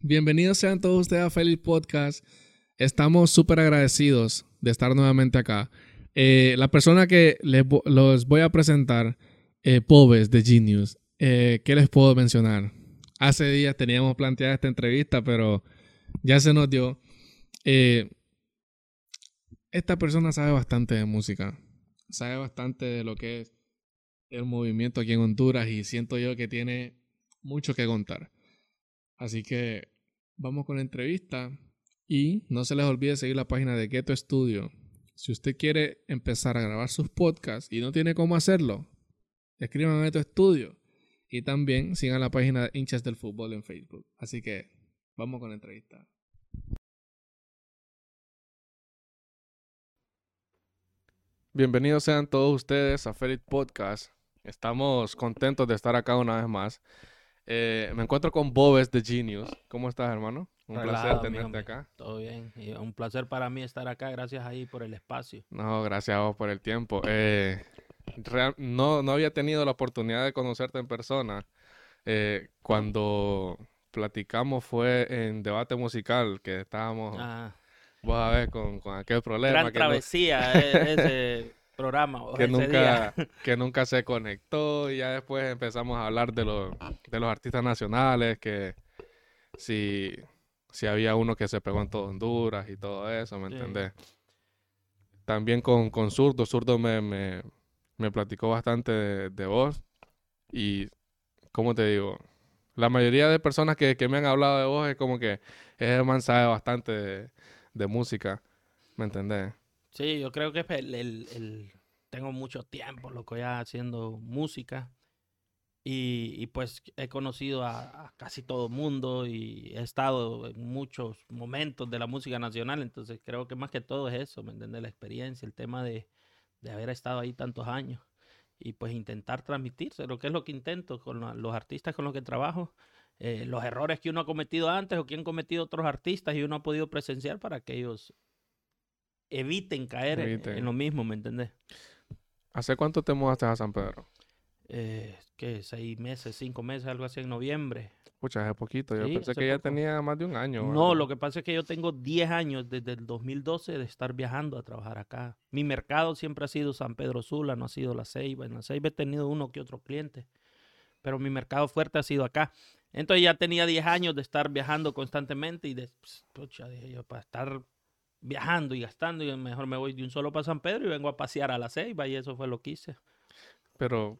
Bienvenidos sean todos ustedes a Feliz Podcast. Estamos súper agradecidos de estar nuevamente acá. Eh, la persona que les los voy a presentar, eh, Pobes de Genius. Eh, ¿Qué les puedo mencionar? Hace días teníamos planteada esta entrevista, pero ya se nos dio. Eh, esta persona sabe bastante de música. Sabe bastante de lo que es el movimiento aquí en Honduras y siento yo que tiene mucho que contar. Así que vamos con la entrevista y no se les olvide seguir la página de Ghetto Studio. Si usted quiere empezar a grabar sus podcasts y no tiene cómo hacerlo, escriban a Ghetto Studio y también sigan la página de hinchas del fútbol en Facebook. Así que vamos con la entrevista. Bienvenidos sean todos ustedes a Feliz Podcast. Estamos contentos de estar acá una vez más. Eh, me encuentro con Bobes de Genius. ¿Cómo estás, hermano? Un placer tenerte acá. Todo bien. Y un placer para mí estar acá. Gracias ahí por el espacio. No, gracias a vos por el tiempo. Eh, real- no, no había tenido la oportunidad de conocerte en persona. Eh, cuando platicamos fue en debate musical, que estábamos, Ah, vos a ver, con, con aquel problema gran que, travesía e- ese programa. o que nunca, día. que nunca se conectó y ya después empezamos a hablar de los, de los artistas nacionales, que si, si había uno que se pegó en todo Honduras y todo eso, ¿me Sí. entendés? También con, con Zurdo, Zurdo me, me, me platicó bastante de, de vos y, ¿cómo te digo? La mayoría de personas que, que me han hablado de vos es como que ese man sabe bastante de, de música, ¿me entendés? Sí, yo creo que es el, el- el- tengo mucho tiempo, loco, ya haciendo música. Y, y pues he conocido a, a casi todo mundo y he estado en muchos momentos de la música nacional. Entonces creo que más que todo es eso, ¿me entiendes? La experiencia, el tema de, de haber estado ahí tantos años. Y pues intentar transmitírselo, que es lo que intento con la- los artistas con los que trabajo. eh, los errores que uno ha cometido antes o que han cometido otros artistas y uno ha podido presenciar para que ellos eviten caer en- Eviten. en lo mismo, ¿me entendés? ¿Hace cuánto te mudaste a San Pedro? Eh, ¿Qué? Seis meses, cinco meses, algo así en noviembre. Pucha, hace poquito. Yo Sí, pensé que ya tenía más de un año. No, algo. lo que pasa es que yo tengo 10 años desde el 2012 de estar viajando a trabajar acá. Mi mercado siempre ha sido San Pedro Sula, no ha sido La Ceiba. En La Ceiba he tenido uno que otro cliente, pero mi mercado fuerte ha sido acá. Entonces ya tenía 10 años de estar viajando constantemente y de, pues, pucha, dije yo, para estar viajando y gastando, y mejor me voy de un solo para San Pedro y vengo a pasear a La Ceiba y eso fue lo que hice. Pero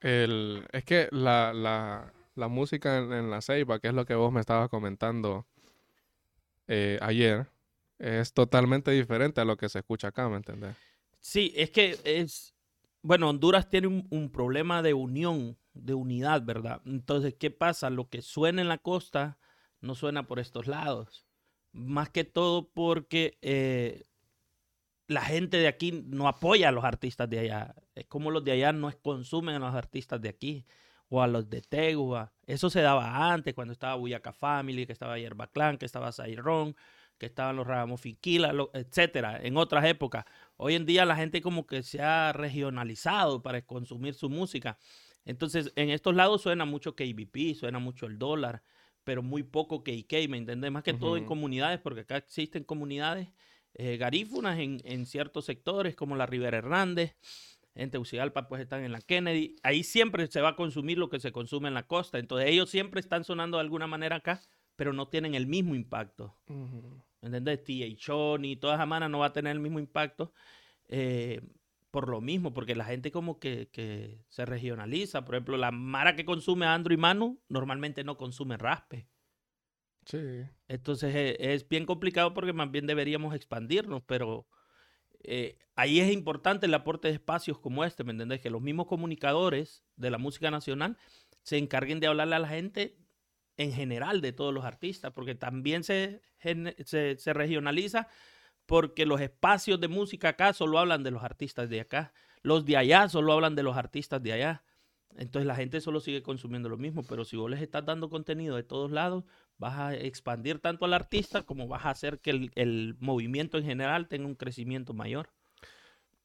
el, es que la, la, la música en, en la ceiba, que es lo que vos me estabas comentando eh, ayer, es totalmente diferente a lo que se escucha acá, ¿me entendés? Sí, es que es, bueno, Honduras tiene un, un problema de unión, de unidad, ¿verdad? Entonces, ¿qué pasa? Lo que suena en la costa no suena por estos lados. Más que todo porque eh, la gente de aquí no apoya a los artistas de allá. Es como los de allá no consumen a los artistas de aquí o a los de Tegua. Eso se daba antes, cuando estaba Buyaca Family, que estaba Yerba Clan, que estaba Zairón, que estaban los Ragamufinquila, lo- etcétera, en otras épocas. Hoy en día la gente como que se ha regionalizado para consumir su música. Entonces, en estos lados suena mucho KBP, suena mucho el dólar, pero muy poco KK, ¿me entendés? Más que todo en comunidades, porque acá existen comunidades eh, garífunas en, en ciertos sectores, como la Rivera Hernández, en Tegucigalpa pues están en la Kennedy. Ahí siempre se va a consumir lo que se consume en la costa. Entonces ellos siempre están sonando de alguna manera acá, pero no tienen el mismo impacto. ¿Me ¿Entendés? T.H. ni toda esa mana no va a tener el mismo impacto eh, por lo mismo, porque la gente como que, que se regionaliza. Por ejemplo, la mara que consume a Andrew y Manu normalmente no consume raspe. Sí. Entonces eh, es, bien complicado porque más bien deberíamos expandirnos, pero eh, ahí es importante el aporte de espacios como este, ¿me entendés? Que los mismos comunicadores de la música nacional se encarguen de hablarle a la gente en general de todos los artistas, porque también se, se regionaliza porque los espacios de música acá solo hablan de los artistas de acá, los de allá solo hablan de los artistas de allá. Entonces la gente solo sigue consumiendo lo mismo, pero si vos les estás dando contenido de todos lados, vas a expandir tanto al artista como vas a hacer que el, movimiento en general tenga un crecimiento mayor.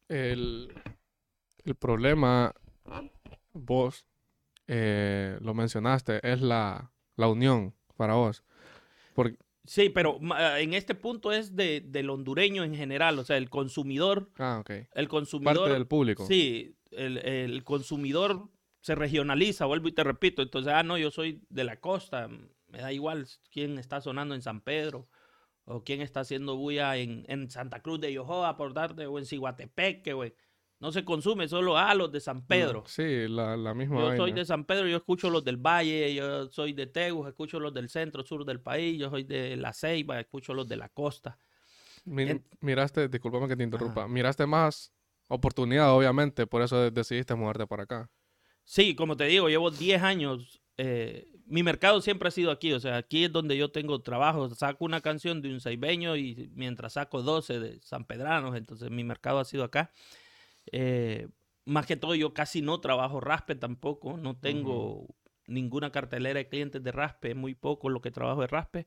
El, problema, vos eh, lo mencionaste, es la, la unión. para vos. Sí, pero ma- en este punto es de, del hondureño en general, o sea, el consumidor, ah, ok. el consumidor, Parte del público. sí, el, el consumidor se regionaliza, vuelvo y te repito, entonces, ah, no, yo soy de la costa, me da igual quién está sonando en San Pedro, o quién está haciendo bulla en, en Santa Cruz de Yohoa, por darte, o en Ciguatepeque, güey. No se consume solo a los de San Pedro. Sí, la, la misma Yo soy de San Pedro, yo escucho los del Valle, yo soy de Tegus, escucho los del centro, sur del país, yo soy de La Ceiba, escucho los de la costa. En- Miraste, discúlpame que te interrumpa, miraste más oportunidad, obviamente, por eso de- decidiste mudarte para acá. Sí, como te digo, llevo 10 años. eh, mi mercado siempre ha sido aquí, o sea, aquí es donde yo tengo trabajo. Saco una canción de un ceibeño y mientras saco 12 de San Pedranos, entonces mi mercado ha sido acá. Eh, más que todo, yo casi no trabajo raspe tampoco, no tengo ninguna cartelera de clientes de raspe, es muy poco lo que trabajo de raspe.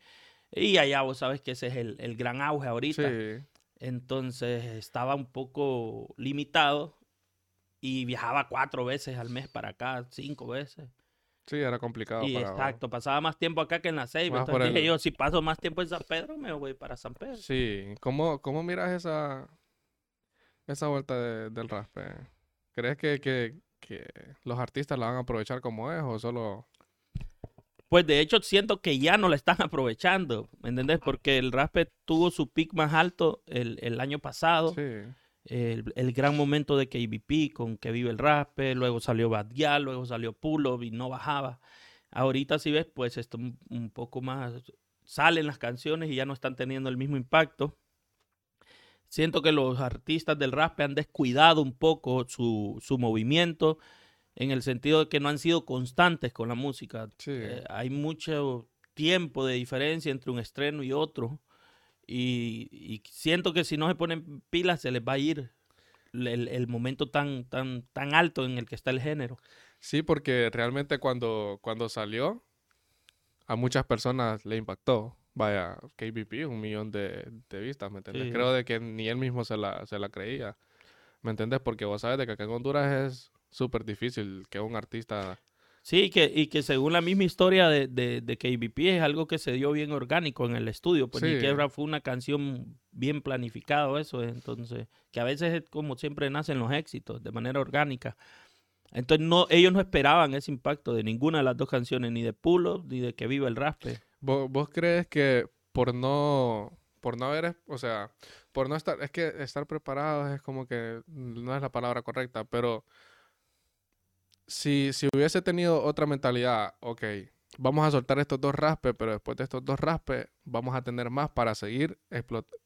Y allá vos sabes que ese es el, el gran auge ahorita. Sí, Entonces estaba un poco limitado y viajaba cuatro veces al mes para acá, cinco veces. sí, era complicado y para exacto, pasaba más tiempo acá que en la Ceiba. Entonces dije el- yo, si paso más tiempo en San Pedro, me voy para San Pedro. Sí, ¿cómo, cómo miras esa, esa vuelta de- del raspe? ¿Crees que, que, que los artistas la van a aprovechar como es o solo... Pues de hecho siento que ya no la están aprovechando, ¿me entendés? Porque el raspe tuvo su pic más alto el, el año pasado. Sí, el, el gran momento de KBP con que vive el raspe, luego salió Bad Gyal, luego salió Pulo y no bajaba. Ahorita si ves, pues esto un, un poco más salen las canciones y ya no están teniendo el mismo impacto. Siento que los artistas del raspe han descuidado un poco su, su movimiento en el sentido de que no han sido constantes con la música. sí. Eh, hay mucho tiempo de diferencia entre un estreno y otro. Y, y siento que si no se ponen pilas se les va a ir el, el momento tan, tan, tan alto en el que está el género. Sí, porque realmente cuando, cuando salió, a muchas personas le impactó. Vaya, KBP, un millón de, de vistas, ¿me entiendes? Sí. Creo de que ni él mismo se la, se la creía, ¿me entiendes? Porque vos sabes de que acá en Honduras es súper difícil que un artista... Sí, y que, y que según la misma historia de, de, de KBP es algo que se dio bien orgánico en el estudio. Pues ni que fue una canción bien planificado eso. Entonces, que a veces es como siempre nacen los éxitos, de manera orgánica. Entonces, no, ellos no esperaban ese impacto de ninguna de las dos canciones, ni de Pulo, ni de Que Viva el Raspe. ¿Vos, vos crees que por no, por no haber, o sea, por no estar, es que estar preparados es como que no es la palabra correcta, pero si, si hubiese tenido otra mentalidad, ok, vamos a soltar estos dos raspes, pero después de estos dos raspes vamos a tener más para seguir explotando.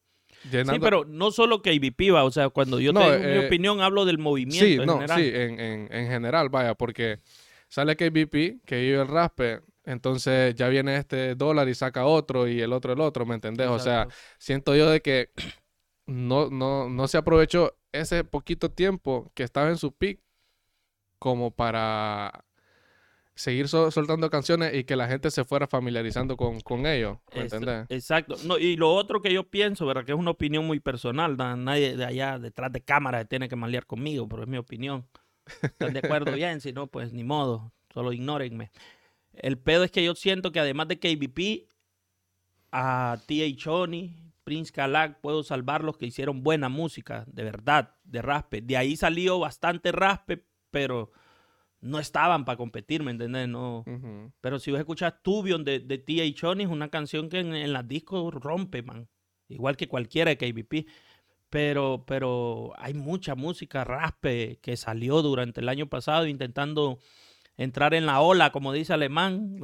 Sí, pero no solo KBP va, o sea, cuando yo No, tengo eh, mi opinión hablo del movimiento Sí, en no, general. sí, en, en, en general, vaya, porque sale KBP, que vive el raspe, entonces ya viene este dólar y saca otro y el otro el otro, ¿me entendés? O sea, siento yo de que no, no, no se aprovechó ese poquito tiempo que estaba en su peak como para seguir sol- soltando canciones y que la gente se fuera familiarizando con, con ellos, ¿me Es- entendés? Exacto. No, y lo otro que yo pienso, ¿verdad? Que es una opinión muy personal. na- Nadie de allá detrás de cámara tiene que malear conmigo, pero es mi opinión. ¿Están de acuerdo? Bien, si no, pues ni modo. Solo ignórenme. El pedo es que yo siento que además de KBP, a T.H. Oni, Prince Kalak, puedo salvar los que hicieron buena música, de verdad, de raspe. De ahí salió bastante raspe, pero no estaban para competir, ¿me entiendes? No, pero si vos escuchas Tubion de, de T.A. Choni, es una canción que en, en las discos rompe, man. Igual que cualquiera de KBP. Pero, pero hay mucha música raspe que salió durante el año pasado intentando entrar en la ola, como dice Alemán,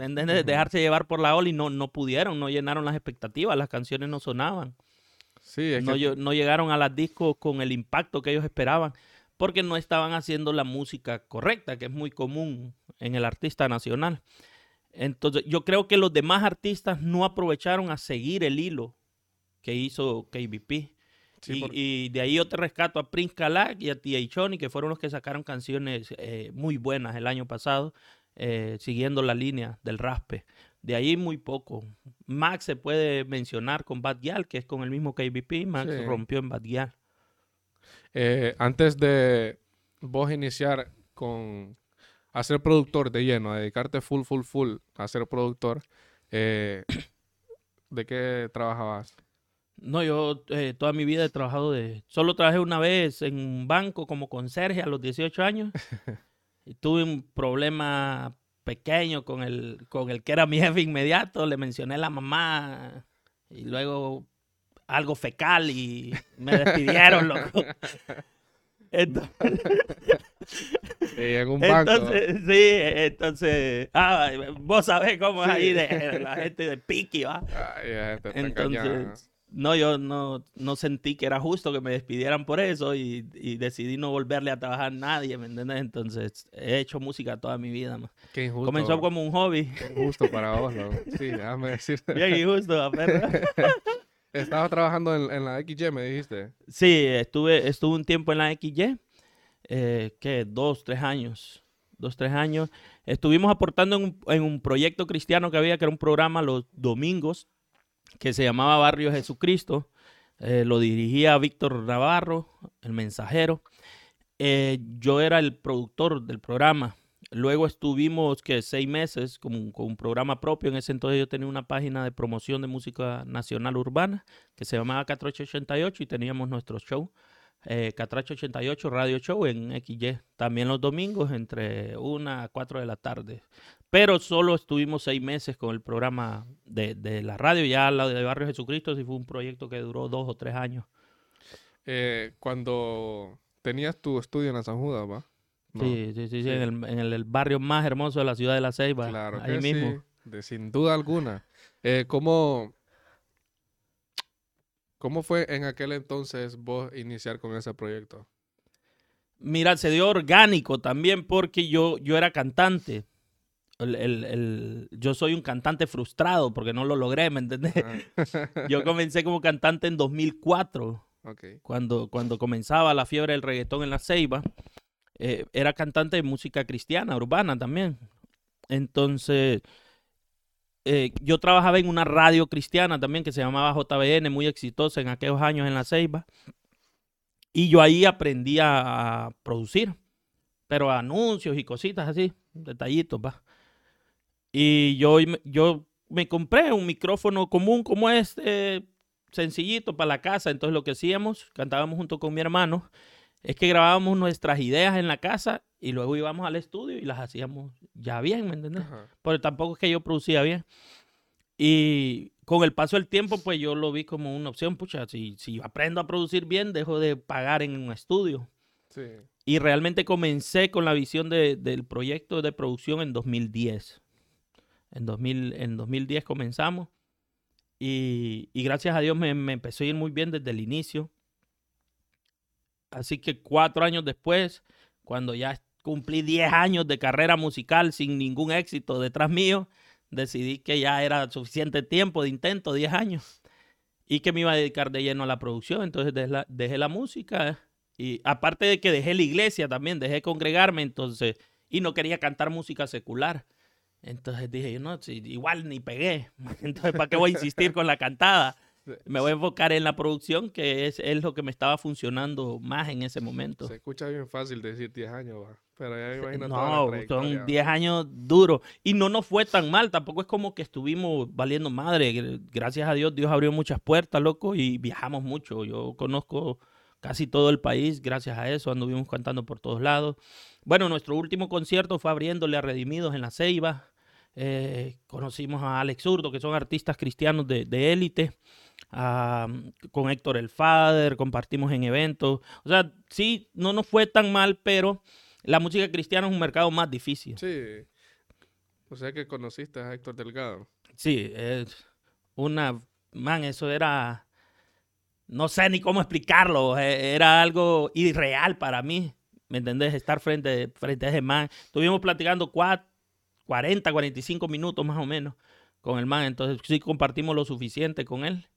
dejarse llevar por la ola y no, no pudieron, no llenaron las expectativas, las canciones no sonaban. Sí, es No, que lle- no llegaron a las discos con el impacto que ellos esperaban, porque no estaban haciendo la música correcta, que es muy común en el artista nacional. Entonces, yo creo que los demás artistas no aprovecharon a seguir el hilo que hizo KBP. Sí, y, por- y de ahí yo te rescato a Prince Kalak y a T.A. Choni, que fueron los que sacaron canciones eh, muy buenas el año pasado, eh, siguiendo la línea del raspe. De ahí muy poco. Max se puede mencionar con Bad Gyal, que es con el mismo KBP. Max Sí. rompió en Bad Gyal. Eh, antes de vos iniciar con a ser productor de lleno, a dedicarte full, full, full a ser productor, Eh, ¿De qué trabajabas? No, yo eh, toda mi vida he trabajado de... Solo trabajé una vez en un banco como conserje a los 18 años. y tuve un problema pequeño con el, con el que era mi jefe inmediato. Le mencioné a la mamá y luego algo fecal y me despidieron, loco. Entonces, en un banco. entonces, sí, entonces, ah, vos sabés cómo es ahí de la gente de Piki, ¿va? Ay, ya te está engañando. Entonces, no, yo no, no sentí que era justo que me despidieran por eso y, y decidí no volverle a trabajar a nadie, ¿me entiendes? Entonces, he hecho música toda mi vida, man. Qué injusto. Comenzó como un hobby. Qué injusto para vos, loco. Sí, déjame decirte. Bien injusto. Estabas trabajando en, en la XY, me dijiste. Sí, estuve, estuve un tiempo en la XY, eh, ¿qué? Dos, tres años. Dos, tres años. Estuvimos aportando en un, en un proyecto cristiano que había, que era un programa los domingos, que se llamaba Barrio Jesucristo. Eh, lo dirigía Víctor Navarro, el mensajero. Eh, yo era el productor del programa. Luego estuvimos que seis meses con un, programa propio. En ese entonces yo tenía una página de promoción de música nacional urbana que se llamaba Catracho 88 y teníamos nuestro show. Eh, Catracho 88 Radio Show en XY. También los domingos entre 1 a 4 de la tarde. Pero solo estuvimos seis meses con el programa de, de la radio. Ya la de Barrio Jesucristo sí fue un proyecto que duró dos o tres años. Eh, cuando tenías tu estudio en la San Judas, ¿va? No. Sí, sí, sí, sí. En, el, en el barrio más hermoso de la ciudad de La Ceiba. Claro ahí que mismo. sí, de, sin duda alguna. Eh, ¿cómo, ¿Cómo fue en aquel entonces vos iniciar con ese proyecto? Mira, se dio orgánico también porque yo, yo era cantante. El- el- el- yo soy un cantante frustrado porque no lo logré, ¿me entendés? Ah, Yo comencé como cantante en 2004, ok. cuando, cuando comenzaba la fiebre del reggaetón en la Ceiba. Eh, era cantante de música cristiana, urbana también. Entonces, eh, yo trabajaba en una radio cristiana también que se llamaba JBN, muy exitosa en aquellos años en la Ceiba. Y yo ahí aprendí a, a producir, pero anuncios y cositas así, detallitos, va. Y yo, yo me compré un micrófono común como este, sencillito para la casa. Entonces lo que hacíamos, cantábamos junto con mi hermano, es que grabábamos nuestras ideas en la casa y luego íbamos al estudio y las hacíamos ya bien, ¿me entiendes? Ajá. Pero tampoco es que yo producía bien. Y con el paso del tiempo, pues yo lo vi como una opción. Pucha, si, si yo aprendo a producir bien, dejo de pagar en un estudio. Sí. Y realmente comencé con la visión de- del proyecto de producción en 2010. En, 2000, en 2010 comenzamos. Y, gracias a Dios me, me empezó a ir muy bien desde el inicio. Así que cuatro años después, cuando ya cumplí 10 años de carrera musical sin ningún éxito detrás mío, decidí que ya era suficiente tiempo de intento, 10 años, y que me iba a dedicar de lleno a la producción. Entonces dejé la, dejé la música y aparte de que dejé la iglesia también, dejé congregarme, entonces, y no quería cantar música secular. Entonces dije, yo no, igual ni pegué. Entonces, ¿para qué voy a insistir con la cantada? Me voy a enfocar en la producción, que es, es lo que me estaba funcionando más en ese momento. Se escucha bien fácil decir 10 años, va. Pero ya me imagino No, son va. 10 años duros. Y no nos fue tan mal, tampoco es como que estuvimos valiendo madre. Gr- Gracias a Dios, Dios abrió muchas puertas, loco, y viajamos mucho. Yo conozco casi todo el país, gracias a eso, anduvimos cantando por todos lados. Bueno, nuestro último concierto fue abriéndole a Redimidos en la Ceiba. Eh, conocimos a Alex Zurdo, que son artistas cristianos de élite. Ah, con Héctor el Father, compartimos en eventos. O sea, sí, no nos fue tan mal, pero la música cristiana es un mercado más difícil. Sí. O sea que conociste a Héctor Delgado. Sí, es una... Man, eso era... No sé ni cómo explicarlo. eh, Era algo irreal para mí. ¿Me entendés? Estar frente, frente a ese man. Estuvimos platicando cua- 40, 45 minutos más o menos con el man. Entonces sí compartimos lo suficiente con él.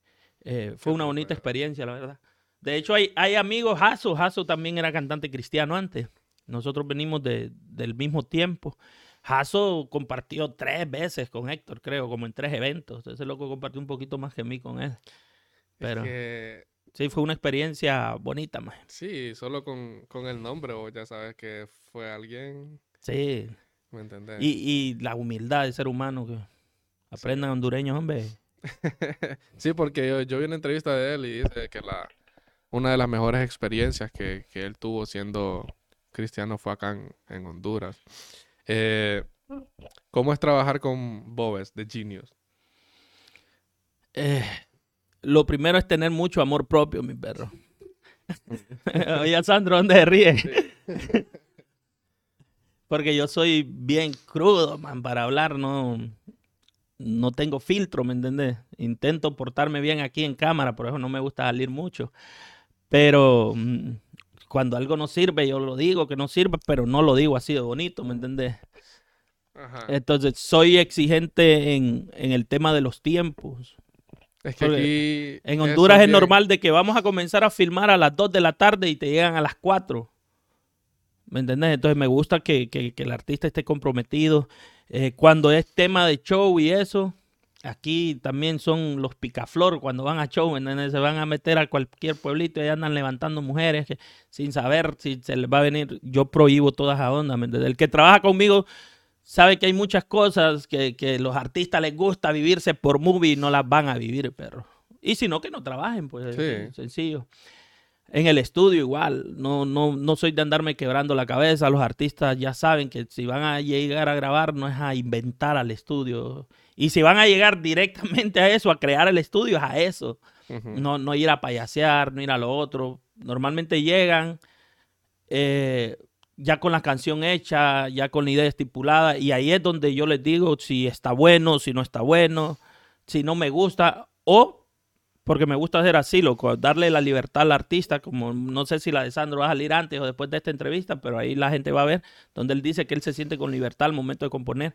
Eh, fue una bonita experiencia, la verdad. De hecho, hay, hay amigos, Jaso, Jaso también era cantante cristiano antes. Nosotros venimos de- del mismo tiempo. Jaso compartió tres veces con Héctor, creo, como en tres eventos. Ese loco compartió un poquito más que mí con él. Pero Es que, sí, fue una experiencia bonita, man. sí, solo con, con el nombre vos ya sabes que fue alguien, Sí. ¿me entendés? Y, y la humildad del ser humano que Aprendan hondureños, hombre. sí, porque yo, yo vi una entrevista de él y dice que la, una de las mejores experiencias que, que él tuvo siendo cristiano fue acá en, en Honduras. Eh, ¿Cómo es trabajar con Bobes de Genius? Eh, lo primero es tener mucho amor propio, mi perro. Oye, Sandro, ¿dónde se ríe? Porque yo soy bien crudo, man, para hablar, no, no tengo filtro, ¿me entiendes? Intento portarme bien aquí en cámara, por eso no me gusta salir mucho. Pero mm, cuando algo no sirve, yo lo digo que no sirve, pero no lo digo así de bonito, ¿me entiendes? Entonces, soy exigente en, en, el tema de los tiempos. Es que aquí en Honduras es normal de que vamos a comenzar a filmar a las 2 de la tarde y te llegan a las 4. ¿Me entiendes? Entonces me gusta que, que, que el artista esté comprometido. Eh, cuando es tema de show y eso, aquí también son los picaflor cuando van a show, ¿entendés? Se van a meter a cualquier pueblito y andan levantando mujeres que, sin saber si se les va a venir. Yo prohíbo toda esa onda, ¿me? El que trabaja conmigo sabe que hay muchas cosas que, que los artistas les gusta vivirse por movie y no las van a vivir, perro. Y si no, que no trabajen, pues es sencillo. En el estudio igual, no, no, no soy de andarme quebrando la cabeza. Los artistas ya saben que si van a llegar a grabar no es a inventar al estudio. Y si van a llegar directamente a eso, a crear el estudio, es a eso. no, no ir a payasear, no ir a lo otro. Normalmente llegan, eh, ya con la canción hecha, ya con la idea estipulada, y ahí es donde yo les digo si está bueno, si no está bueno, si no me gusta, o porque me gusta hacer así, loco, darle la libertad al artista, como no sé si la de Sandro va a salir antes o después de esta entrevista, pero ahí la gente va a ver, donde él dice que él se siente con libertad al momento de componer.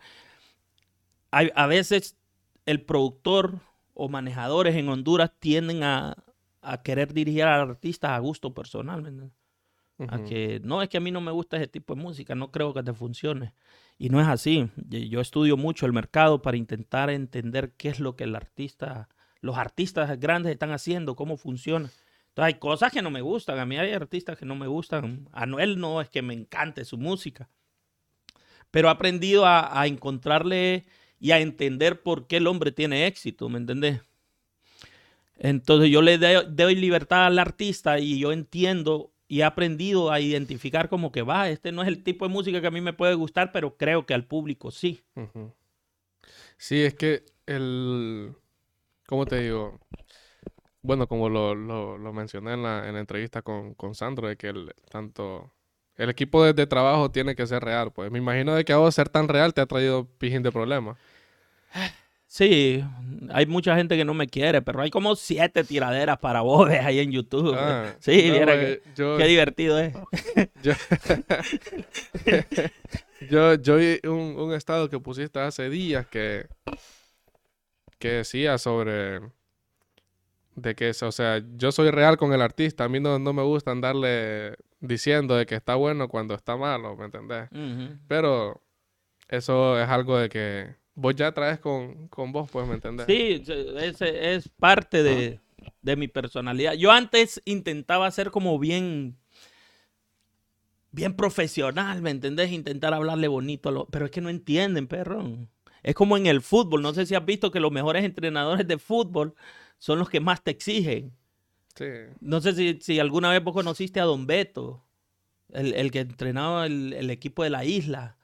A veces el productor o manejadores en Honduras tienden a, a querer dirigir al artista a gusto personal, A que no es que a mí no me gusta ese tipo de música, no creo que te funcione. Y no es así. Yo estudio mucho el mercado para intentar entender qué es lo que el artista, los artistas grandes están haciendo, cómo funciona. Entonces hay cosas que no me gustan. A mí hay artistas que no me gustan. A Noel no es que me encante su música. Pero he aprendido a, encontrarle y a entender por qué el hombre tiene éxito, ¿me entendés? Entonces yo le doy libertad al artista y yo entiendo y he aprendido a identificar como que va, este no es el tipo de música que a mí me puede gustar, pero creo que al público sí. Sí, es que el, ¿cómo te digo? Bueno, como lo, lo, mencioné en la, en la, entrevista con, con Sandro, de que el, tanto el equipo de, de, trabajo tiene que ser real. Pues me imagino de que a vos ser tan real te ha traído pijín de problemas. Sí, hay mucha gente que no me quiere, pero hay como siete tiraderas para bobes ahí en YouTube. Ah, sí, mira pues, qué divertido es. Yo, yo, vi un, un, estado que pusiste hace días que, que decía sobre de que, o sea, yo soy real con el artista, a mí no, no me gusta andarle diciendo de que está bueno cuando está malo, ¿me entendés? Pero eso es algo de que vos ya traes con, con vos, pues, ¿me entendés? Sí, ese es parte de, de, mi personalidad. Yo antes intentaba ser como bien, bien profesional, ¿me entendés? Intentar hablarle bonito, a lo, pero es que no entienden, perro. Es como en el fútbol. No sé si has visto que los mejores entrenadores de fútbol son los que más te exigen. Sí. No sé si, si alguna vez vos conociste a Don Beto, el, el que entrenaba el, el equipo de la isla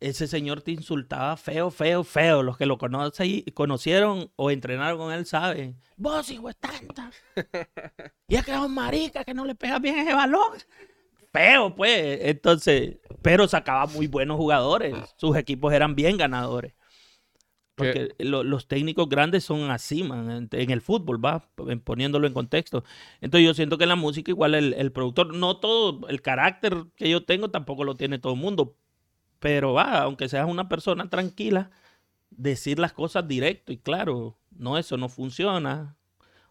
ese señor te insultaba feo, feo, feo. Los que lo conocen, conocieron o entrenaron con él saben. Vos, hijo de tanta. y es que es un marica que no le pega bien ese balón. Feo, pues. Entonces, pero sacaba muy buenos jugadores. Sus equipos eran bien ganadores. Porque los técnicos grandes son así, man, en, el fútbol, va, poniéndolo en contexto. Entonces yo siento que en la música igual el, el productor, no todo, el carácter que yo tengo tampoco lo tiene todo el mundo, pero va, aunque seas una persona tranquila, decir las cosas directo y claro, no, eso no funciona.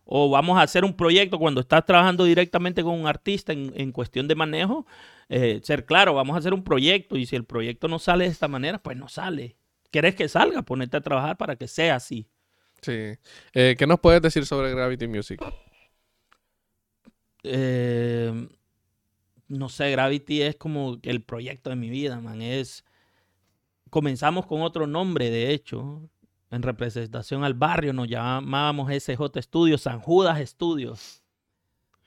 O vamos a hacer un proyecto cuando estás trabajando directamente con un artista en, cuestión de manejo, eh, ser claro, vamos a hacer un proyecto y si el proyecto no sale de esta manera, pues no sale. ¿Quieres que salga? Ponete a trabajar para que sea así. Sí. Eh, ¿Qué nos puedes decir sobre Gravity Music? Eh, no sé, Gravity es como el proyecto de mi vida, man. Es. Comenzamos con otro nombre, de hecho. en representación al barrio, nos llamábamos SJ Studios, San Judas Studios.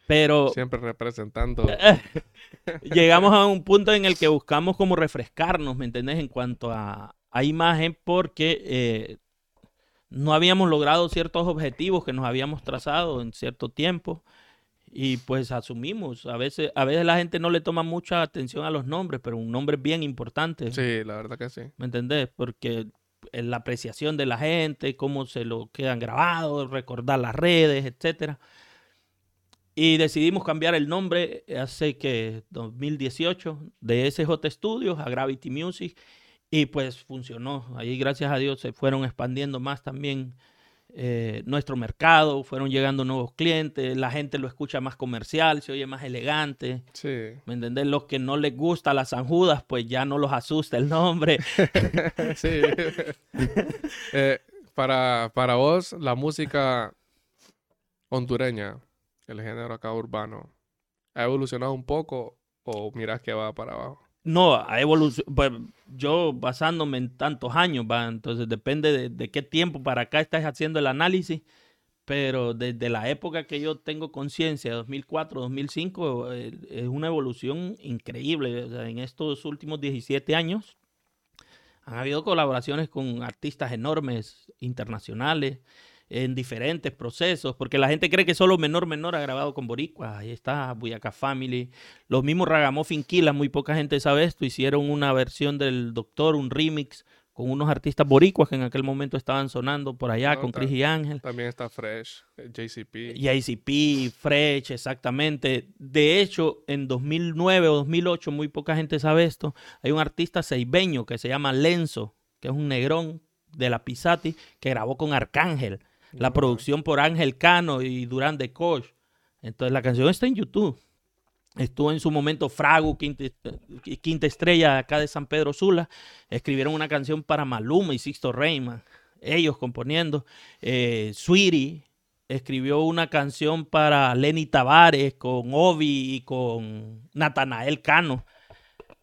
Pero Siempre representando. llegamos a un punto en el que buscamos como refrescarnos, ¿me entendés? En cuanto a, a imagen, porque eh, no habíamos logrado ciertos objetivos que nos habíamos trazado en cierto tiempo. Y pues asumimos, a veces, a veces la gente no le toma mucha atención a los nombres, pero un nombre es bien importante. Sí, la verdad que sí. ¿Me entendés? Porque en la apreciación de la gente, cómo se lo quedan grabados, recordar las redes, etcétera. Y decidimos cambiar el nombre hace que 2018 de SJ Studios a Gravity Music y pues funcionó. Ahí gracias a Dios se fueron expandiendo más también eh, nuestro mercado, fueron llegando nuevos clientes, la gente lo escucha más comercial, se oye más elegante. Sí. ¿Me entendés? Los que no les gusta las San Judas, pues ya no los asusta el nombre. sí. Eh, para, para vos, la música hondureña, el género acá urbano, ¿ha evolucionado un poco o miras que va para abajo? No, ha evolucionado. Pues yo basándome en tantos años, entonces depende de, qué tiempo para acá estás haciendo el análisis, pero desde la época que yo tengo conciencia, 2004, 2005, eh, es una evolución increíble. En estos últimos 17 años han habido colaboraciones con artistas enormes, internacionales, en diferentes procesos, porque la gente cree que solo Menor Menor ha grabado con Boricua. Ahí está Buyaka Family. Los mismos Ragamuffin Killa, muy poca gente sabe esto, hicieron una versión del Doctor, un remix con unos artistas boricuas que en aquel momento estaban sonando por allá No, con Chris y Ángel. También está Fresh, eh, JCP. Y ICP, Fresh, exactamente. De hecho, en 2009 o 2008, muy poca gente sabe esto, hay un artista ceibeño que se llama Lenzo, que es un negrón de la Pisati, que grabó con Arcángel. La producción por Ángel Cano y Durán de Koch. Entonces la canción está en YouTube. Estuvo en su momento Fragu, quinta, quinta estrella acá de San Pedro Sula. Escribieron una canción para Maluma y Sixto Reyman. Ellos componiendo. Eh, Sweetie escribió una canción para Lenny Tavares con Obi y con Natanael Cano.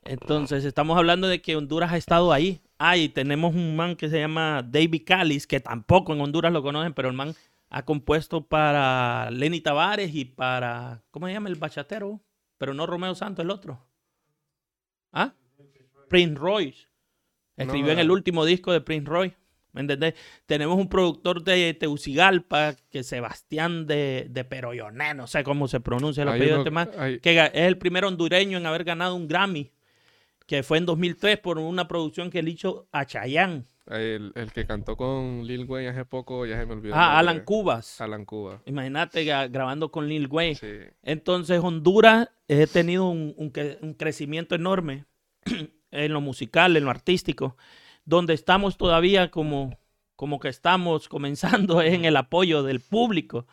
Entonces estamos hablando de que Honduras ha estado ahí. Ah, y tenemos un man que se llama David Callis, que tampoco en Honduras lo conocen, pero el man ha compuesto para Lenny Tavares y para, ¿cómo se llama el bachatero? Pero no Romeo Santos, el otro. ¿Ah? Prince Royce. Escribió No, en el último disco de Prince Royce. ¿Me entendés? Tenemos un productor de Teucigalpa, que es Sebastián de, de Peroyoné, no sé cómo se pronuncia el apellido de este man, que es el primer hondureño en haber ganado un Grammy, que fue en 2003 por una producción que él hizo a Chayanne. El, el que cantó con Lil Wayne hace poco, ya se me olvidó. Ah. Alan Cubas. Alan Cuba. Imagínate grabando con Lil Wayne. Sí. Entonces Honduras ha tenido un, un cre- un crecimiento enorme en lo musical, en lo artístico, donde estamos todavía como, como que estamos comenzando en el apoyo del público.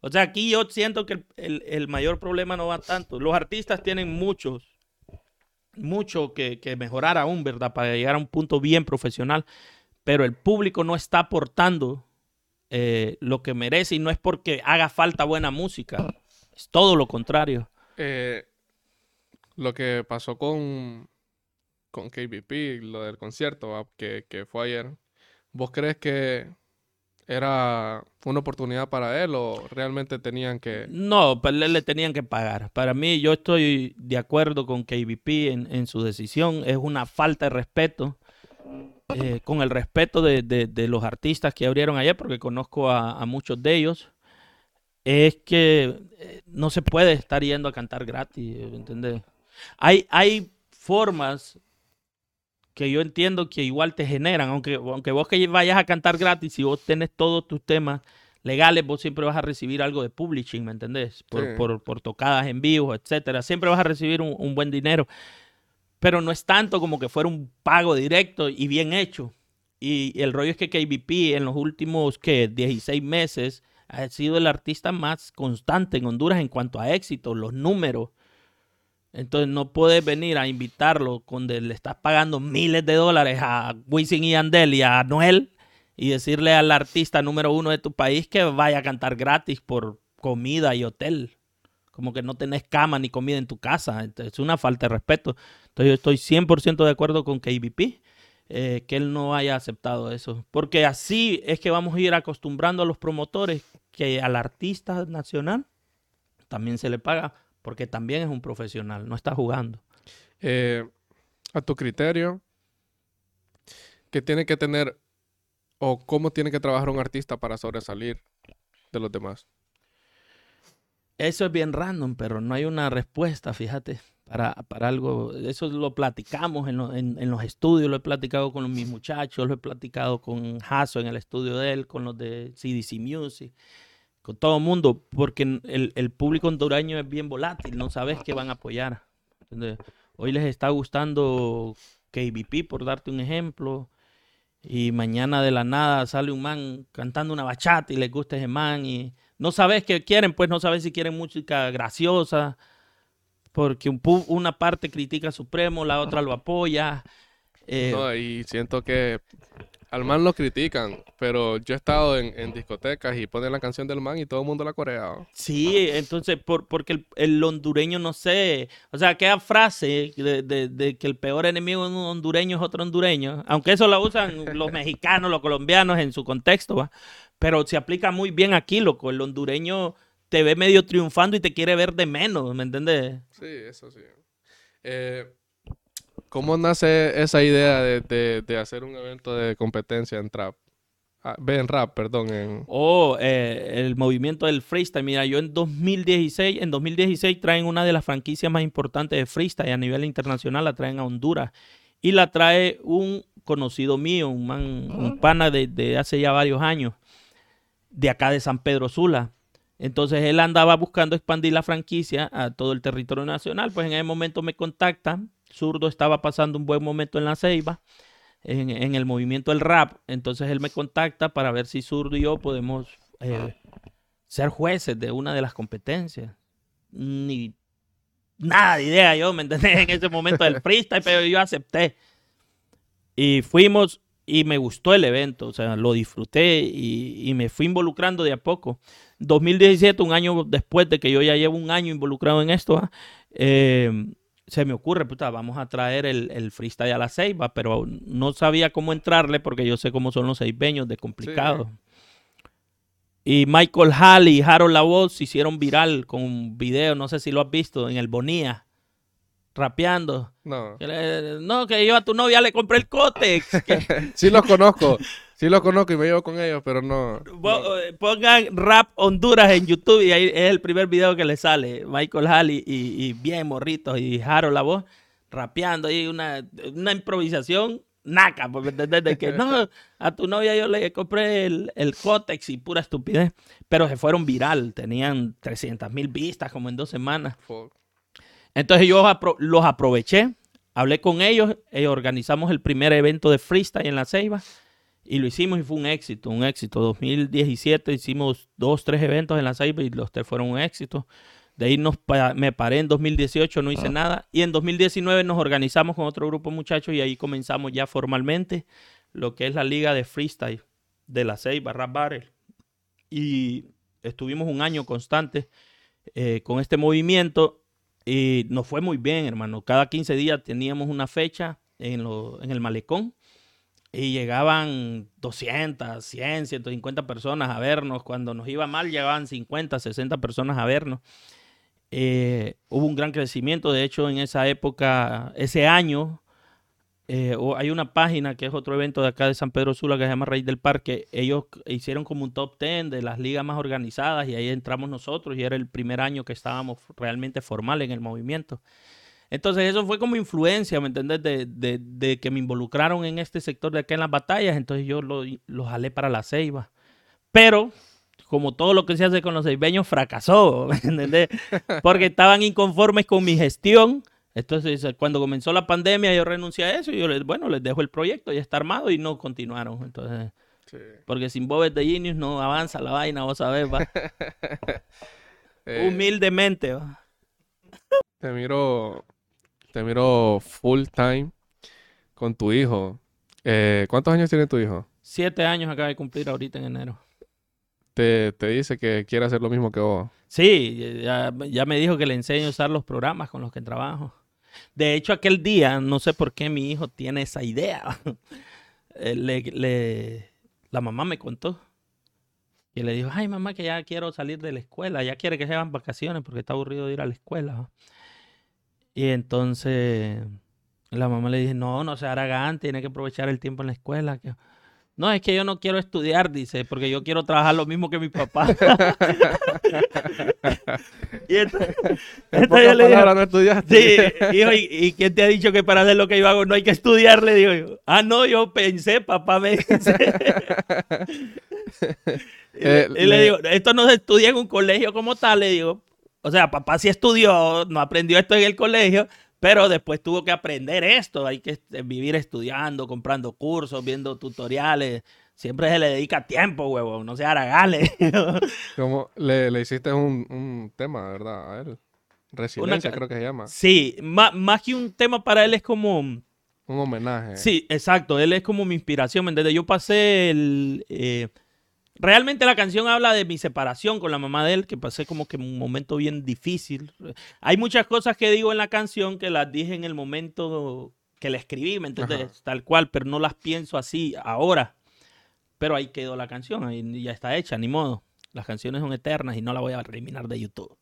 O sea, aquí yo siento que el, el- el mayor problema no va tanto. Los artistas tienen muchos, mucho que, que mejorar aún, ¿verdad? Para llegar a un punto bien profesional, pero el público no está aportando eh, lo que merece y no es porque haga falta buena música, es todo lo contrario. Eh, lo que pasó con, con KBP, lo del concierto ¿va? que, que fue ayer, ¿vos crees que era una oportunidad para él o realmente tenían que... No, pero le, le tenían que pagar. Para mí, yo estoy de acuerdo con KBP en, en su decisión. Es una falta de respeto. eh, con el respeto de, de- de los artistas que abrieron ayer, porque conozco a, a muchos de ellos, es que eh, no se puede estar yendo a cantar gratis, ¿entendés? Hay, hay formas que yo entiendo que igual te generan, aunque, aunque vos que vayas a cantar gratis, si vos tenés todos tus temas legales, vos siempre vas a recibir algo de publishing, ¿me entendés? Por, Sí. por, por tocadas en vivo, etcétera. Siempre vas a recibir un, un buen dinero. Pero no es tanto como que fuera un pago directo y bien hecho. Y el rollo es que KBP en los últimos, ¿qué? 16 meses ha sido el artista más constante en Honduras en cuanto a éxito, los números. Entonces no puedes venir a invitarlo cuando le estás pagando miles de dólares a Wisin y Andel y a Noel y decirle al artista número uno de tu país que vaya a cantar gratis por comida y hotel. Como que no tenés cama ni comida en tu casa. Entonces, es una falta de respeto. Entonces yo estoy 100% de acuerdo con KBP. eh, que él no haya aceptado eso. Porque así es que vamos a ir acostumbrando a los promotores que al artista nacional también se le paga, porque también es un profesional, no está jugando. Eh, a tu criterio, ¿qué tiene que tener o cómo tiene que trabajar un artista para sobresalir de los demás? Eso es bien random, pero no hay una respuesta, fíjate, para, para algo. Eso lo platicamos en, lo- en- en los estudios, lo he platicado con mis muchachos, lo he platicado con Hasso en el estudio de él, con los de CDC Music, con todo el mundo, porque el, el público hondureño es bien volátil, no sabes qué van a apoyar. ¿entendés? Hoy les está gustando KBP, por darte un ejemplo, y mañana de la nada sale un man cantando una bachata y les gusta ese man y no sabes qué quieren, pues no sabes si quieren música graciosa, porque un pu- una parte critica a Supremo, la otra lo apoya. eh, No, y siento que al man lo critican, pero yo he estado en, en discotecas y ponen la canción del man y todo el mundo la corea. Sí, entonces, por, porque el, el hondureño no sé, o sea, aquella frase de, de- de que el peor enemigo de un hondureño es otro hondureño, aunque eso la usan los mexicanos, los colombianos en su contexto, ¿va? pero se aplica muy bien aquí, loco, el hondureño te ve medio triunfando y te quiere ver de menos, ¿me entiendes? Sí, eso sí. Eh, ¿Cómo nace esa idea de, de- de hacer un evento de competencia en trap? Ah, ve, en rap, perdón. En... O eh, el movimiento del freestyle. Mira, yo en 2016, en 2016 traen una de las franquicias más importantes de freestyle a nivel internacional, la traen a Honduras. Y la trae un conocido mío, un man, un pana de, de hace ya varios años, de acá de San Pedro Sula. Entonces él andaba buscando expandir la franquicia a todo el territorio nacional. Pues en ese momento me contacta. Zurdo estaba pasando un buen momento en la ceiba en, el movimiento del rap. Entonces él me contacta para ver si Zurdo y yo podemos eh, ser jueces de una de las competencias. Ni nada de idea yo, ¿me entendés? En ese momento del freestyle, pero yo acepté. Y fuimos y me gustó el evento, o sea, lo disfruté y, y me fui involucrando de a poco. 2017, un año después de que yo ya llevo un año involucrado en esto, ah, eh, se me ocurre, puta, vamos a traer el, el freestyle a la ceiba, pero no sabía cómo entrarle porque yo sé cómo son los ceibeños de complicado. Y Michael Hall y Harold La Voz se hicieron viral con un video, no sé si lo has visto, en el Bonía, rapeando. No. Que le- no, que yo a tu novia le compré el cótex. que- Sí los conozco. Sí los conozco y me llevo con ellos, pero no. Bo- eh, Pongan Rap Honduras en YouTube y ahí es el primer video que le sale. Michael Hall y, y- bien morritos y Harold la voz rapeando ahí una, una improvisación naca, porque de que no, a tu novia yo le compré el, el cótex y pura estupidez, pero se fueron viral, tenían 300 mil vistas como en dos semanas. Fuck. Entonces yo apro- los aproveché, hablé con ellos, eh, organizamos el primer evento de freestyle en La Ceiba y lo hicimos y fue un éxito, un éxito. 2017 hicimos dos, tres eventos en La Ceiba y los tres fueron un éxito. De ahí nos pa- me paré en 2018, no hice nada. Y en 2019 nos organizamos con otro grupo de muchachos y ahí comenzamos ya formalmente lo que es la liga de freestyle de La Ceiba, Rap Battle. Y estuvimos un año constante eh, con este movimiento y nos fue muy bien, hermano. Cada 15 días teníamos una fecha en, lo- en el malecón y llegaban 200, 100, 150 personas a vernos. Cuando nos iba mal, llegaban 50, 60 personas a vernos. Eh, hubo un gran crecimiento. De hecho, en esa época, ese año, eh, hay una página que es otro evento de acá de San Pedro Sula que se llama Raíz del Parque. Ellos hicieron como un top 10 de las ligas más organizadas y ahí entramos nosotros y era el primer año que estábamos realmente formal en el movimiento. Entonces eso fue como influencia, ¿me entendés? De, de- de que me involucraron en este sector de acá en las batallas, entonces yo lo, lo jalé para la ceiba. Pero, como todo lo que se hace con los ceibeños, fracasó, ¿me entendés? Porque estaban inconformes con mi gestión. Entonces, cuando comenzó la pandemia, yo renuncié a eso y yo les, bueno, les dejo el proyecto, ya está armado y no continuaron. Entonces, Sí. porque sin Bobet de Genius no avanza la vaina, vos sabés, va. Eh, Humildemente, va. Te miro, te miro full time con tu hijo. Eh, ¿Cuántos años tiene tu hijo? Siete años acaba de cumplir ahorita en enero. Te, te dice que quiere hacer lo mismo que vos. Sí, ya, ya me dijo que le enseño a usar los programas con los que trabajo. De hecho, aquel día, no sé por qué mi hijo tiene esa idea. Eh, le, le- la mamá me contó. Y le dijo, ay mamá, que ya quiero salir de la escuela, ya quiere que se vacaciones porque está aburrido de ir a la escuela. Y entonces la mamá le dice, no, no se haragán, tiene que aprovechar el tiempo en la escuela. que- No, es que yo no quiero estudiar, dice, porque yo quiero trabajar lo mismo que mi papá. y entonces, En entonces yo le digo, no estudiaste. Sí, hijo, ¿y, y quién te ha dicho que para hacer lo que yo hago no hay que estudiar? Le digo yo. Ah, no, yo pensé, papá me dice. y, le, Eh, y le le- digo, esto no se estudia en un colegio como tal, le digo. O sea, papá sí estudió, no aprendió esto en el colegio, pero después tuvo que aprender esto. Hay que vivir estudiando, comprando cursos, viendo tutoriales. Siempre se le dedica tiempo, huevo, no se haragale. Como le, le hiciste un, un tema, ¿verdad? A él. Resiliencia, ca- creo que se llama. sí, má- más que un tema para él es como... Un homenaje. Sí, exacto. Él es como mi inspiración, ¿me entiendes? Yo pasé el... eh, realmente la canción habla de mi separación con la mamá de él, que pasé como que un momento bien difícil. Hay muchas cosas que digo en la canción que las dije en el momento que la escribí, ¿me entiendes? Ajá. Tal cual, pero no las pienso así ahora. Pero ahí quedó la canción, ahí ya está hecha, ni modo. Las canciones son eternas y no la voy a eliminar de YouTube.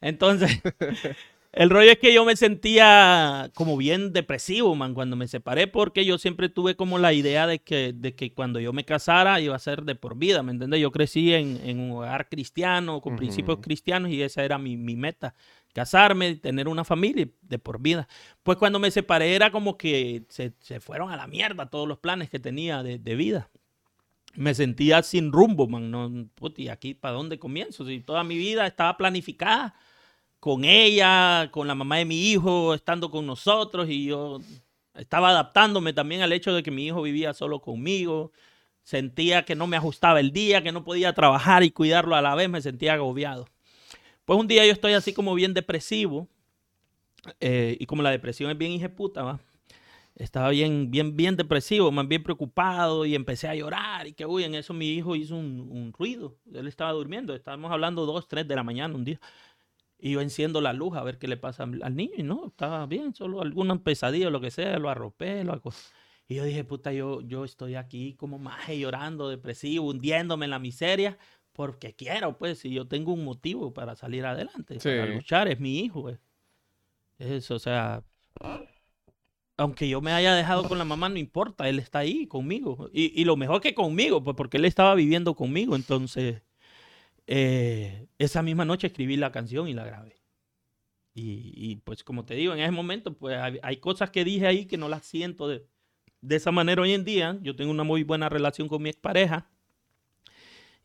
Entonces, el rollo es que yo me sentía como bien depresivo, man, cuando me separé, porque yo siempre tuve como la idea de que, de que cuando yo me casara iba a ser de por vida, ¿me entiendes? Yo crecí en, en un hogar cristiano, con principios cristianos, y esa era mi, mi meta, casarme, tener una familia de por vida. Pues cuando me separé era como que se, se fueron a la mierda todos los planes que tenía de, de vida. Me sentía sin rumbo, man, no, puti, aquí para dónde comienzo, si toda mi vida estaba planificada con ella, con la mamá de mi hijo, estando con nosotros y yo estaba adaptándome también al hecho de que mi hijo vivía solo conmigo. Sentía que no me ajustaba el día, que no podía trabajar y cuidarlo a la vez, me sentía agobiado. Pues un día yo estoy así como bien depresivo eh, y como la depresión es bien hijeputa, ¿va? Estaba bien, bien, bien depresivo, más bien preocupado y empecé a llorar y que, uy, en eso mi hijo hizo un, un ruido. Él estaba durmiendo, estábamos hablando dos, tres de la mañana un día. Y yo enciendo la luz a ver qué le pasa al niño y no, estaba bien, solo alguna pesadilla o lo que sea, lo arropé, lo acosté. Y yo dije, puta, yo, yo estoy aquí como maje llorando, depresivo, hundiéndome en la miseria, porque quiero, pues, si yo tengo un motivo para salir adelante, para luchar, es mi hijo, pues. Eso, o sea, aunque yo me haya dejado con la mamá, no importa, él está ahí conmigo. Y, y lo mejor que conmigo, pues porque él estaba viviendo conmigo. Entonces, eh, esa misma noche escribí la canción y la grabé. Y, y, pues como te digo, en ese momento, pues hay, hay cosas que dije ahí que no las siento de, de esa manera hoy en día. Yo tengo una muy buena relación con mi expareja.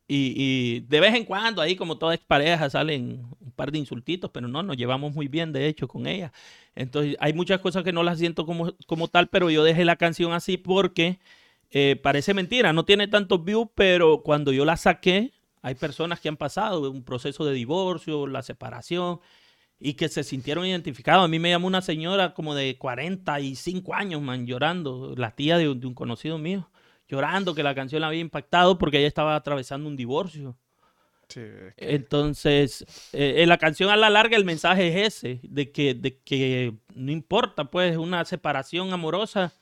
Y, y de vez en cuando, ahí como toda expareja, salen un par de insultitos, pero no, nos llevamos muy bien, de hecho, con ella. Entonces, hay muchas cosas que no las siento como, como tal, pero yo dejé la canción así porque eh, parece mentira, no tiene tantos views, pero cuando yo la saqué, hay personas que han pasado un proceso de divorcio, la separación, y que se sintieron identificados. A mí me llamó una señora como de 45 años, man, llorando, la tía de un, de un conocido mío, llorando que la canción la había impactado porque ella estaba atravesando un divorcio. Sí, es que- Entonces, eh, en la canción a la larga el mensaje es ese, de que, de que no importa, pues una separación amorosa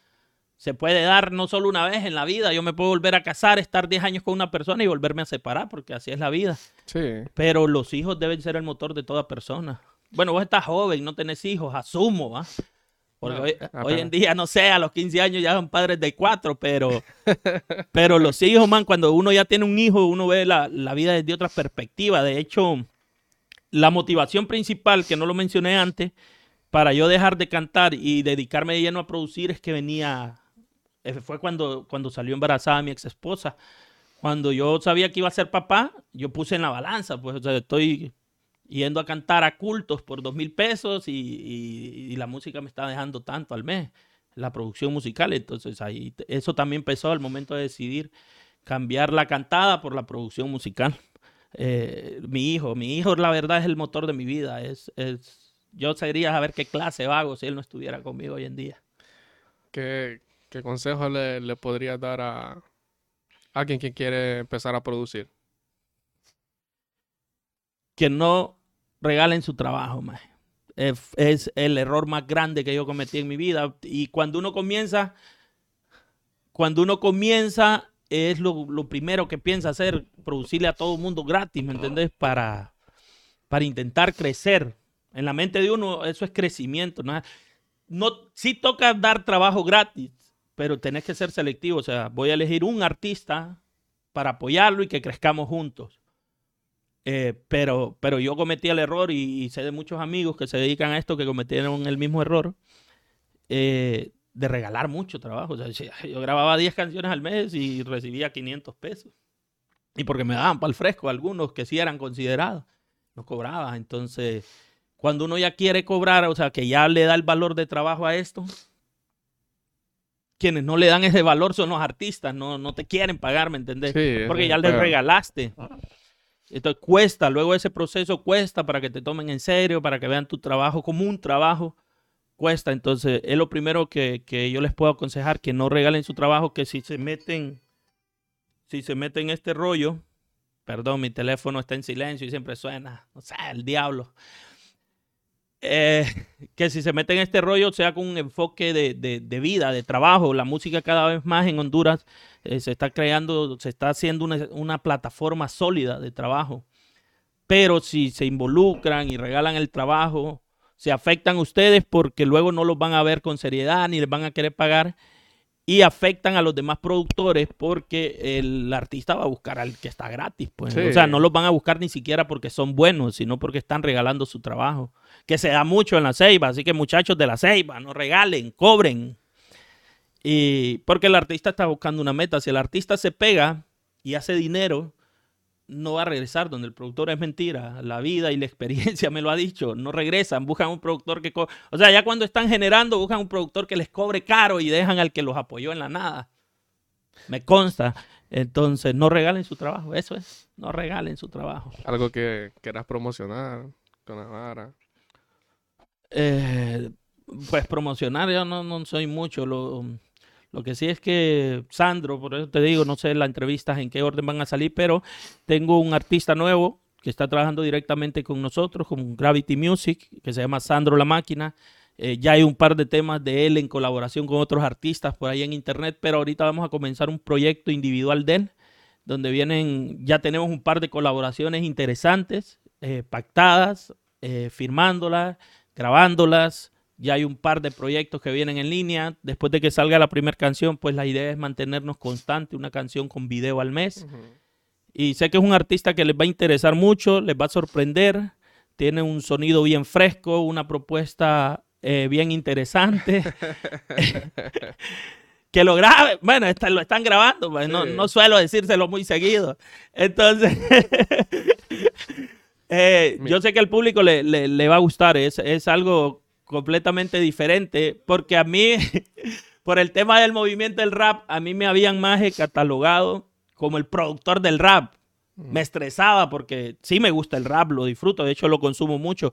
se puede dar no solo una vez en la vida. Yo me puedo volver a casar, estar 10 años con una persona y volverme a separar, porque así es la vida. sí. Pero los hijos deben ser el motor de toda persona. Bueno, vos estás joven, no tenés hijos, asumo, ¿va? Porque No, hoy, en día, no sé, a los 15 años ya son padres de cuatro, pero, pero los hijos, man, cuando uno ya tiene un hijo, uno ve la, la vida desde otra perspectiva. De hecho, la motivación principal, que no lo mencioné antes, para yo dejar de cantar y dedicarme de lleno a producir es que venía, fue cuando, cuando salió embarazada mi ex esposa. Cuando yo sabía que iba a ser papá, yo puse en la balanza, pues o estoy yendo a cantar a cultos por dos mil pesos y, la música me está dejando tanto al mes, la producción musical. Entonces ahí eso también empezó al momento de decidir cambiar la cantada por la producción musical. Eh, mi hijo, mi hijo la verdad es el motor de mi vida. Es, es, yo sería a ver qué clase vago si él no estuviera conmigo hoy en día. ¿Qué, qué consejo le, le podrías dar a alguien que quiere empezar a producir? que no regalen su trabajo. Eh, Es el error más grande que yo cometí en mi vida. Y cuando uno comienza, cuando uno comienza, es lo, lo primero que piensa hacer, producirle a todo el mundo gratis, ¿me entendés? Para, para intentar crecer. En la mente de uno, eso es crecimiento. ¿no? No, sí toca dar trabajo gratis, pero tenés que ser selectivo. O sea, voy a elegir un artista para apoyarlo y que crezcamos juntos. Eh, pero, pero yo cometí el error y, sé de muchos amigos que se dedican a esto que cometieron el mismo error eh, de regalar mucho trabajo. O sea, yo- yo grababa 10 canciones al mes y recibía 500 pesos. Y porque me daban para el fresco algunos que sí eran considerados, no cobraba. Entonces, cuando uno ya quiere cobrar, o sea, que ya le da el valor de trabajo a esto, quienes no le dan ese valor son los artistas, no, no te quieren pagar, ¿me entendés? Sí, Porque ya es les regalaste. Entonces cuesta, luego ese proceso cuesta para que te tomen en serio, para que vean tu trabajo como un trabajo, cuesta. Entonces es lo primero que, que yo les puedo aconsejar, que no regalen su trabajo, que si se meten, si se meten en este rollo, perdón, mi teléfono está en silencio y siempre suena, o sea, el diablo. Eh, que si se meten en este rollo sea con un enfoque de, de- de vida, de trabajo. La música cada vez más en Honduras eh, se está creando, se está haciendo una, una plataforma sólida de trabajo. Pero si se involucran y regalan el trabajo, se afectan ustedes porque luego no los van a ver con seriedad ni les van a querer pagar y afectan a los demás productores porque el artista va a buscar al que está gratis. Pues. Sí. O sea, no los van a buscar ni siquiera porque son buenos, sino porque están regalando su trabajo. Que se da mucho en la ceiba. Así que muchachos de la ceiba, no regalen, cobren. Y porque el artista está buscando una meta. Si el artista se pega y hace dinero, no va a regresar donde el productor es mentira. La vida y la experiencia me lo ha dicho. No regresan, buscan un productor que... co- O sea, ya cuando están generando, buscan un productor que les cobre caro y dejan al que los apoyó en la nada. Me consta. Entonces, no regalen su trabajo. Eso es. No regalen su trabajo. Algo que quieras promocionar con la vara. Eh, pues promocionar yo no, no soy mucho. Lo, lo que sí es que Sandro, por eso te digo, no sé las entrevistas en qué orden van a salir, pero tengo un artista nuevo que está trabajando directamente con nosotros, con Gravity Music, que se llama Sandro La Máquina. Eh, ya hay un par de temas de él en colaboración con otros artistas por ahí en internet, pero ahorita vamos a comenzar un proyecto individual de él, donde vienen, ya tenemos un par de colaboraciones interesantes, eh, pactadas, eh, firmándolas, grabándolas. Ya hay un par de proyectos que vienen en línea. Después de que salga la primera canción, pues la idea es mantenernos constante, una canción con video al mes. Y sé que es un artista que les va a interesar mucho, les va a sorprender. Tiene un sonido bien fresco, una propuesta eh, bien interesante. que lo grabe. Bueno, está- lo están grabando, pues, no, Sí. no suelo decírselo muy seguido. Entonces, eh, yo sé que al público le, le- le va a gustar. Es, es algo completamente diferente, porque a mí, por el tema del movimiento del rap, a mí me habían más catalogado como el productor del rap. Me estresaba porque sí me gusta el rap, lo disfruto, de hecho lo consumo mucho,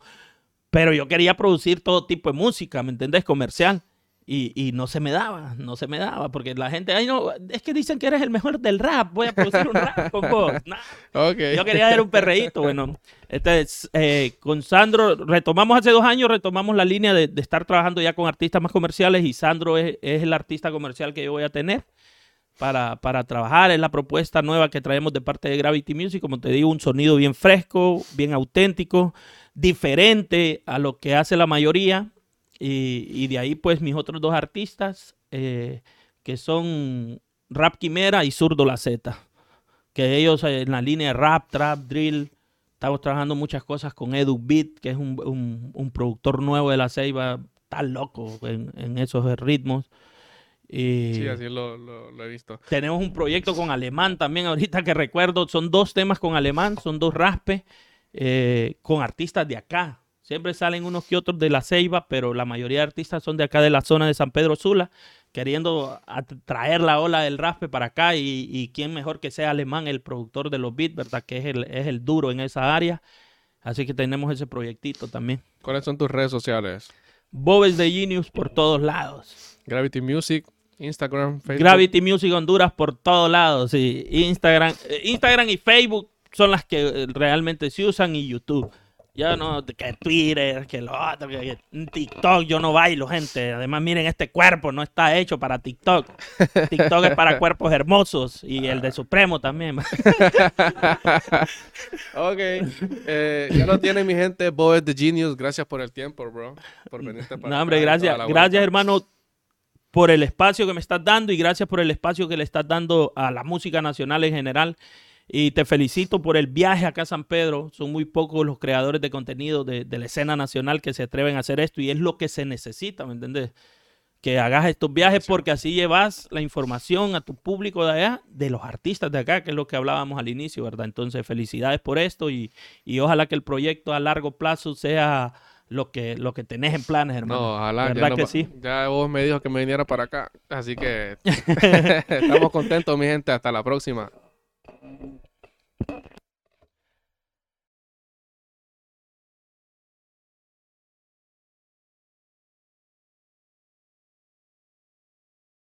pero yo quería producir todo tipo de música, ¿me entendés? Comercial. Y, y no se me daba, no se me daba, porque la gente, ay no, es que dicen que eres el mejor del rap, voy a producir un rap con vos. Nah, Ok. yo quería dar un perreíto, bueno. Entonces, eh, con Sandro, retomamos hace dos años, retomamos la línea de, de estar trabajando ya con artistas más comerciales y Sandro es, es el artista comercial que yo voy a tener para, para trabajar. Es la propuesta nueva que traemos de parte de Gravity Music, como te digo, un sonido bien fresco, bien auténtico, diferente a lo que hace la mayoría. Y, y de ahí, pues, mis otros dos artistas, eh, que son Rap Quimera y Zurdo La Z que ellos eh, en la línea de rap, trap, drill, estamos trabajando muchas cosas con Edu Beat, que es un, un- un productor nuevo de la Ceiba, está loco en, en esos ritmos. Y Sí, así lo, lo- lo he visto. tenemos un proyecto con Alemán también, ahorita que recuerdo, son dos temas con Alemán, son dos raspes eh, con artistas de acá. Siempre salen unos que otros de la Ceiba, pero la mayoría de artistas son de acá de la zona de San Pedro Sula, queriendo traer la ola del raspe para acá y, y quién mejor que sea Alemán, el productor de los beats, ¿verdad? Que es el, es el duro en esa área. Así que tenemos ese proyectito también. ¿Cuáles son tus redes sociales? Bobes de Genius por todos lados. Gravity Music, Instagram, Facebook. Gravity Music Honduras por todos lados, sí. Instagram, eh, Instagram y Facebook son las que eh, realmente se usan y YouTube. Ya no, que Twitter, que lo otro, que, que TikTok, yo no bailo, gente. Además, miren, este cuerpo no está hecho para TikTok. TikTok es para cuerpos hermosos y el de Supremo también. ok. Eh, ya lo tiene mi gente. Bob the Genius. Gracias por el tiempo, bro. Por venirte para No, hombre, gracias. Gracias, hermano, por el espacio que me estás dando y gracias por el espacio que le estás dando a la música nacional en general. Y te felicito por el viaje acá a San Pedro. Son muy pocos los creadores de contenido de, de la escena nacional que se atreven a hacer esto y es lo que se necesita, ¿me entiendes? Que hagas estos viajes porque así llevas la información a tu público de allá, de los artistas de acá, que es lo que hablábamos al inicio, ¿verdad? Entonces, felicidades por esto y, y ojalá que el proyecto a largo plazo sea lo que, lo que tenés en planes, hermano. No, ojalá. ¿Verdad ya, que no- sí? ya vos me dijo que me viniera para acá. Así que estamos contentos, mi gente. Hasta la próxima. Thank you.